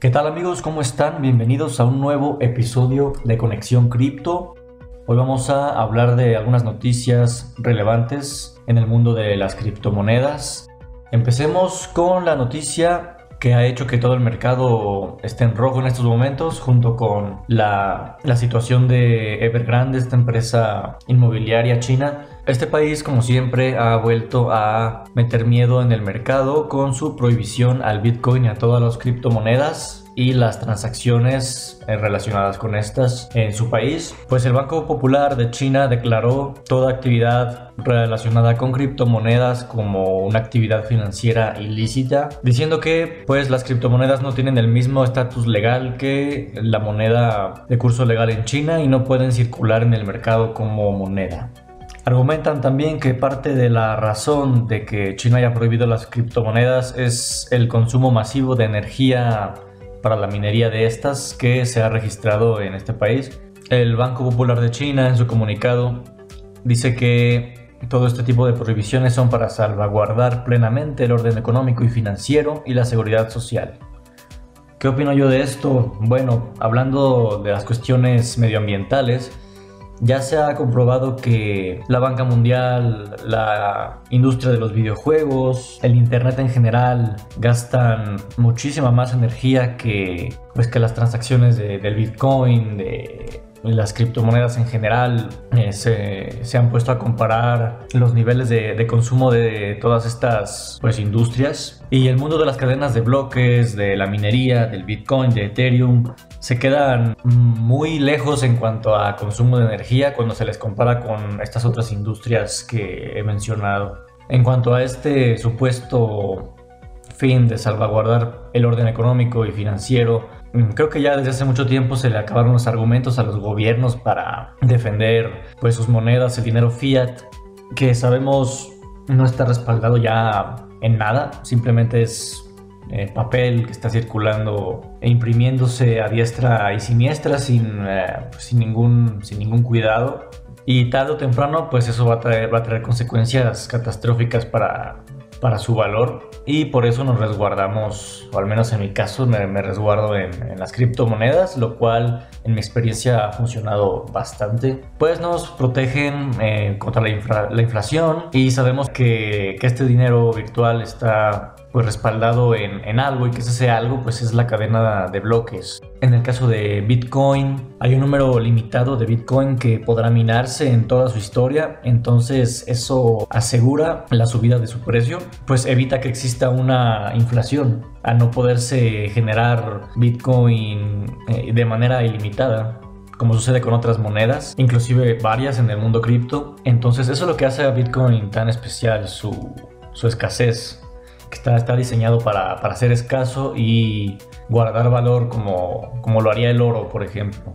¿Qué tal amigos? ¿Cómo están? Bienvenidos a un nuevo episodio de Conexión Cripto. Hoy vamos a hablar de algunas noticias relevantes en el mundo de las criptomonedas. Empecemos con la noticia que ha hecho que todo el mercado esté en rojo en estos momentos, junto con la, la situación de Evergrande, esta empresa inmobiliaria china, este país, como siempre, ha vuelto a meter miedo en el mercado con su prohibición al Bitcoin y a todas las criptomonedas y las transacciones eh, relacionadas con estas en su país. Pues el Banco Popular de China declaró toda actividad relacionada con criptomonedas como una actividad financiera ilícita, diciendo que pues las criptomonedas no tienen el mismo estatus legal que la moneda de curso legal en China y no pueden circular en el mercado como moneda. Argumentan también que parte de la razón de que China haya prohibido las criptomonedas es el consumo masivo de energía para la minería de estas que se ha registrado en este país. El Banco Popular de China en su comunicado dice que todo este tipo de prohibiciones son para salvaguardar plenamente el orden económico y financiero y la seguridad social. ¿Qué opino yo de esto? Bueno, hablando de las cuestiones medioambientales, ya se ha comprobado que la banca mundial, la industria de los videojuegos, el internet en general gastan muchísima más energía que, pues, que las transacciones del Bitcoin, de las criptomonedas en general eh, se, han puesto a comparar los niveles de, consumo de todas estas pues, industrias y el mundo de las cadenas de bloques, de la minería, del Bitcoin, de Ethereum, se quedan muy lejos en cuanto a consumo de energía cuando se les compara con estas otras industrias que he mencionado. En cuanto a este supuesto fin de salvaguardar el orden económico y financiero creo que ya desde hace mucho tiempo se le acabaron los argumentos a los gobiernos para defender pues sus monedas, el dinero fiat, que sabemos no está respaldado ya en nada, simplemente es eh, papel que está circulando e imprimiéndose a diestra y siniestra sin, eh, pues, sin, ningún, sin ningún cuidado. Y tarde o temprano, pues eso va a traer, va a traer consecuencias catastróficas para, para su valor y por eso nos resguardamos, o al menos en mi caso me, resguardo en, las criptomonedas, lo cual en mi experiencia ha funcionado bastante. Pues nos protegen eh, contra la, la, inflación y sabemos que, que este dinero virtual está pues respaldado en, en, algo y que ese sea algo pues es la cadena de bloques. En el caso de Bitcoin hay un número limitado de Bitcoin que podrá minarse en toda su historia, entonces eso asegura la subida de su precio, pues evita que exista una inflación al no poderse generar Bitcoin eh, de manera ilimitada como sucede con otras monedas, inclusive varias en el mundo cripto. Entonces eso es lo que hace a Bitcoin tan especial, su, su escasez está, está diseñado para, para, ser escaso y guardar valor como, como lo haría el oro, por ejemplo.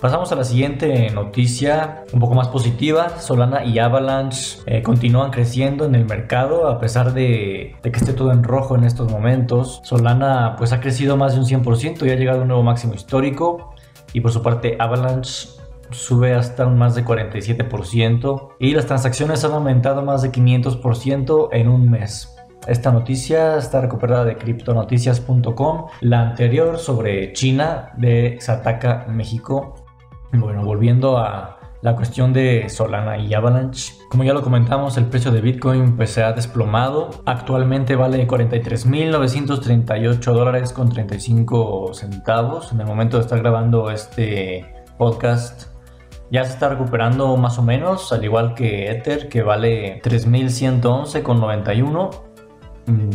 Pasamos a la siguiente noticia, un poco más positiva. Solana y Avalanche eh, continúan creciendo en el mercado a pesar de, de, que esté todo en rojo en estos momentos. Solana pues ha crecido más de un 100% y ha llegado a un nuevo máximo histórico. Y por su parte Avalanche sube hasta un más de 47% y las transacciones han aumentado más de 500% en un mes. Esta noticia está recuperada de criptonoticias.com. La anterior sobre China de Sataka, México. Bueno, volviendo a la cuestión de Solana y Avalanche. Como ya lo comentamos, el precio de Bitcoin pues, se ha desplomado. Actualmente vale 43.938 dólares con 35 centavos. En el momento de estar grabando este podcast ya se está recuperando más o menos, al igual que Ether, que vale 3.111 con 91.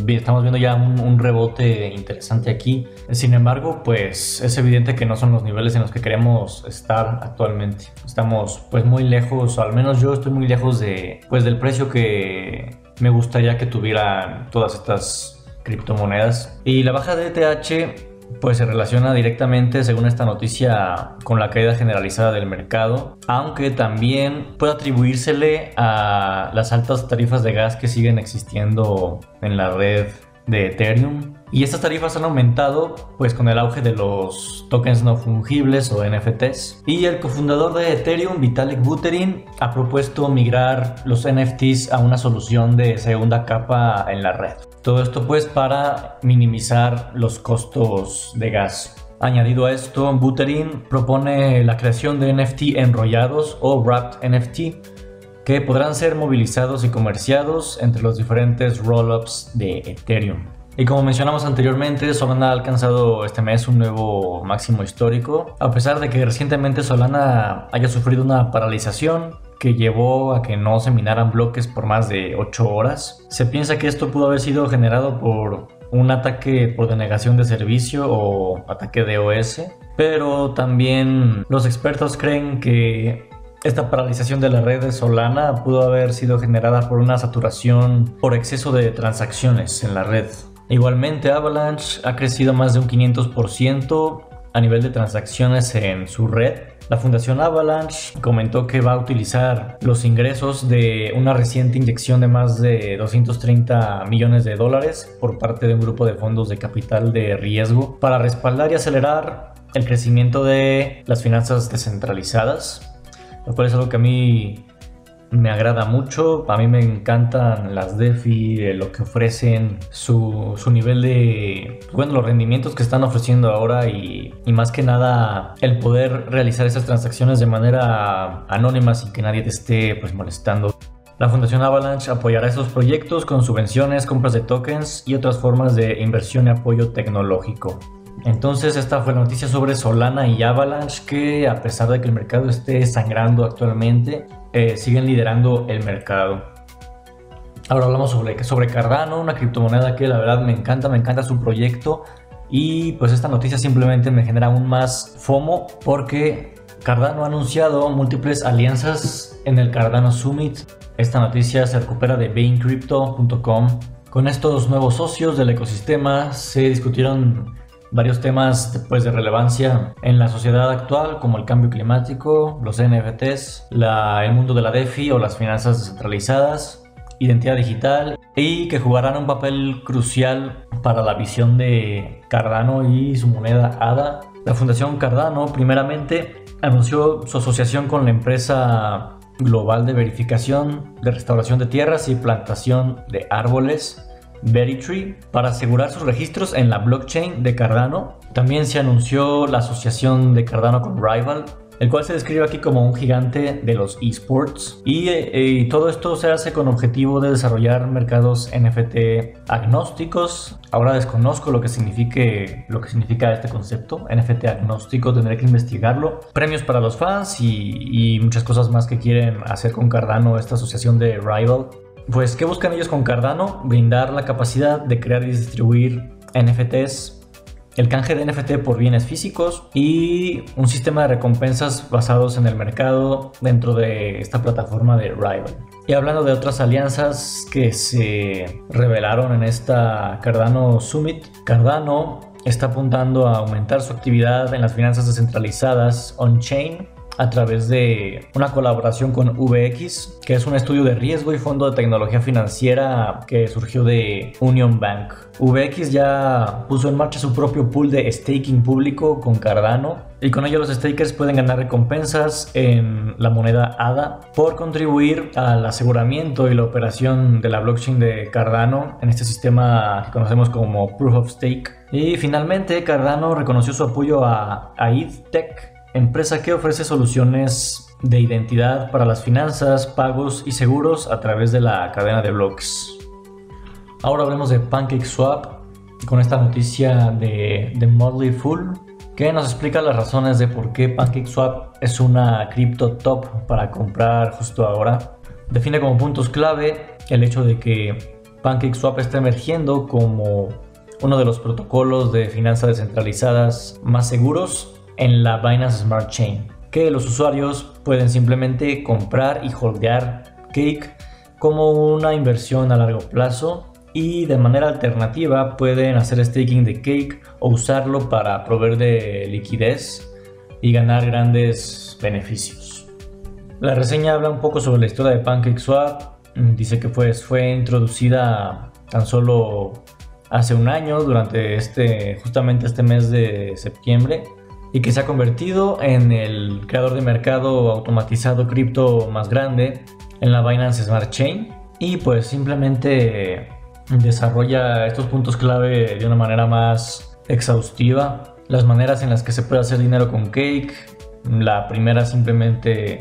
Estamos viendo ya un, rebote interesante aquí. Sin embargo, pues es evidente que no son los niveles en los que queremos estar actualmente. Estamos pues muy lejos, o al menos yo estoy muy lejos de pues del precio que me gustaría que tuvieran todas estas criptomonedas. Y la baja de ETH pues se relaciona directamente, según esta noticia, con la caída generalizada del mercado, aunque también puede atribuírsele a las altas tarifas de gas que siguen existiendo en la red de Ethereum. Y estas tarifas han aumentado pues con el auge de los tokens no fungibles o NFTs. Y el cofundador de Ethereum, Vitalik Buterin, ha propuesto migrar los NFTs a una solución de segunda capa en la red. Todo esto pues para minimizar los costos de gas. Añadido a esto, Buterin propone la creación de NFT enrollados o wrapped NFT que podrán ser movilizados y comerciados entre los diferentes rollups de Ethereum. Y como mencionamos anteriormente, Solana ha alcanzado este mes un nuevo máximo histórico, a pesar de que recientemente Solana haya sufrido una paralización que llevó a que no se minaran bloques por más de 8 horas. Se piensa que esto pudo haber sido generado por un ataque por denegación de servicio o ataque de OS, pero también los expertos creen que esta paralización de la red de Solana pudo haber sido generada por una saturación por exceso de transacciones en la red. Igualmente, Avalanche ha crecido más de un 500% a nivel de transacciones en su red. La Fundación Avalanche comentó que va a utilizar los ingresos de una reciente inyección de más de 230 millones de dólares por parte de un grupo de fondos de capital de riesgo para respaldar y acelerar el crecimiento de las finanzas descentralizadas, lo cual es algo que a mí me agrada mucho. A mí me encantan las DeFi, lo que ofrecen, su, nivel de, bueno, los rendimientos que están ofreciendo ahora y, más que nada el poder realizar esas transacciones de manera anónima sin que nadie te esté pues molestando. La Fundación Avalanche apoyará esos proyectos con subvenciones, compras de tokens y otras formas de inversión y apoyo tecnológico. Entonces esta fue la noticia sobre Solana y Avalanche que a pesar de que el mercado esté sangrando actualmente, eh, siguen liderando el mercado. Ahora hablamos sobre, sobre Cardano, una criptomoneda que la verdad me encanta, me encanta su proyecto y pues esta noticia simplemente me genera aún más FOMO porque Cardano ha anunciado múltiples alianzas en el Cardano Summit. Esta noticia se recupera de baincrypto.com. Con estos nuevos socios del ecosistema se discutieron varios temas pues, de relevancia en la sociedad actual, como el cambio climático, los NFTs, el mundo de la DeFi o las finanzas descentralizadas, identidad digital y que jugarán un papel crucial para la visión de Cardano y su moneda ADA. La Fundación Cardano primeramente anunció su asociación con la empresa global de verificación de restauración de tierras y plantación de árboles Veritree para asegurar sus registros en la blockchain de Cardano. También se anunció la asociación de Cardano con Rival, el cual se describe aquí como un gigante de los esports. Y, eh, y, todo esto se hace con objetivo de desarrollar mercados NFT agnósticos. Ahora desconozco lo que, signifique, lo que significa este concepto, NFT agnóstico, tendré que investigarlo. Premios para los fans y muchas cosas más que quieren hacer con Cardano, esta asociación de Rival. Pues, ¿qué buscan ellos con Cardano? Brindar la capacidad de crear y distribuir NFTs, el canje de NFT por bienes físicos y un sistema de recompensas basados en el mercado dentro de esta plataforma de Rival. Y hablando de otras alianzas que se revelaron en esta Cardano Summit, Cardano está apuntando a aumentar su actividad en las finanzas descentralizadas on-chain a través de una colaboración con VX, que es un estudio de riesgo y fondo de tecnología financiera que surgió de Union Bank. VX ya puso en marcha su propio pool de staking público con Cardano y con ello los stakers pueden ganar recompensas en la moneda ADA por contribuir al aseguramiento y la operación de la blockchain de Cardano en este sistema que conocemos como Proof of Stake. Y finalmente Cardano reconoció su apoyo a, a empresa que ofrece soluciones de identidad para las finanzas, pagos y seguros a través de la cadena de bloques. Ahora hablemos de PancakeSwap con esta noticia de, de Motley Fool que nos explica las razones de por qué PancakeSwap es una cripto top para comprar justo ahora. Define como puntos clave el hecho de que PancakeSwap está emergiendo como uno de los protocolos de finanzas descentralizadas más seguros en la Binance Smart Chain, que los usuarios pueden simplemente comprar y holdear Cake como una inversión a largo plazo y de manera alternativa pueden hacer staking de Cake o usarlo para proveer de liquidez y ganar grandes beneficios. La reseña habla un poco sobre la historia de PancakeSwap. Dice que pues fue introducida tan solo hace un año, durante este, justamente este mes de septiembre, y que se ha convertido en el creador de mercado automatizado cripto más grande en la Binance Smart Chain. Y pues simplemente desarrolla estos puntos clave de una manera más exhaustiva. Las maneras en las que se puede hacer dinero con Cake. La primera simplemente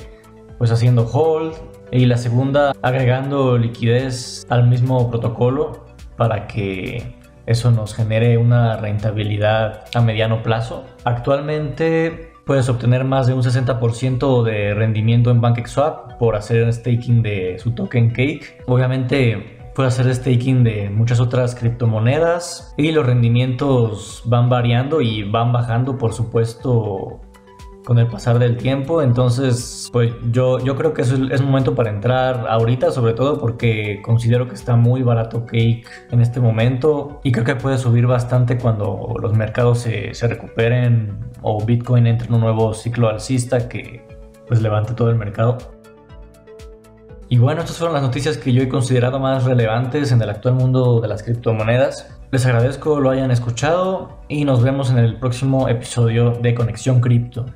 pues haciendo hold y la segunda agregando liquidez al mismo protocolo para que eso nos genere una rentabilidad a mediano plazo. Actualmente puedes obtener más de un 60% de rendimiento en PancakeSwap por hacer staking de su token Cake. Obviamente puedes hacer staking de muchas otras criptomonedas y los rendimientos van variando y van bajando por supuesto con el pasar del tiempo. Entonces, pues yo, yo creo que eso es, es momento para entrar ahorita, sobre todo porque considero que está muy barato Cake en este momento y creo que puede subir bastante cuando los mercados se, se recuperen o Bitcoin entre en un nuevo ciclo alcista que pues levante todo el mercado. Y bueno, estas fueron las noticias que yo he considerado más relevantes en el actual mundo de las criptomonedas. Les agradezco lo hayan escuchado y nos vemos en el próximo episodio de Conexión Cripto.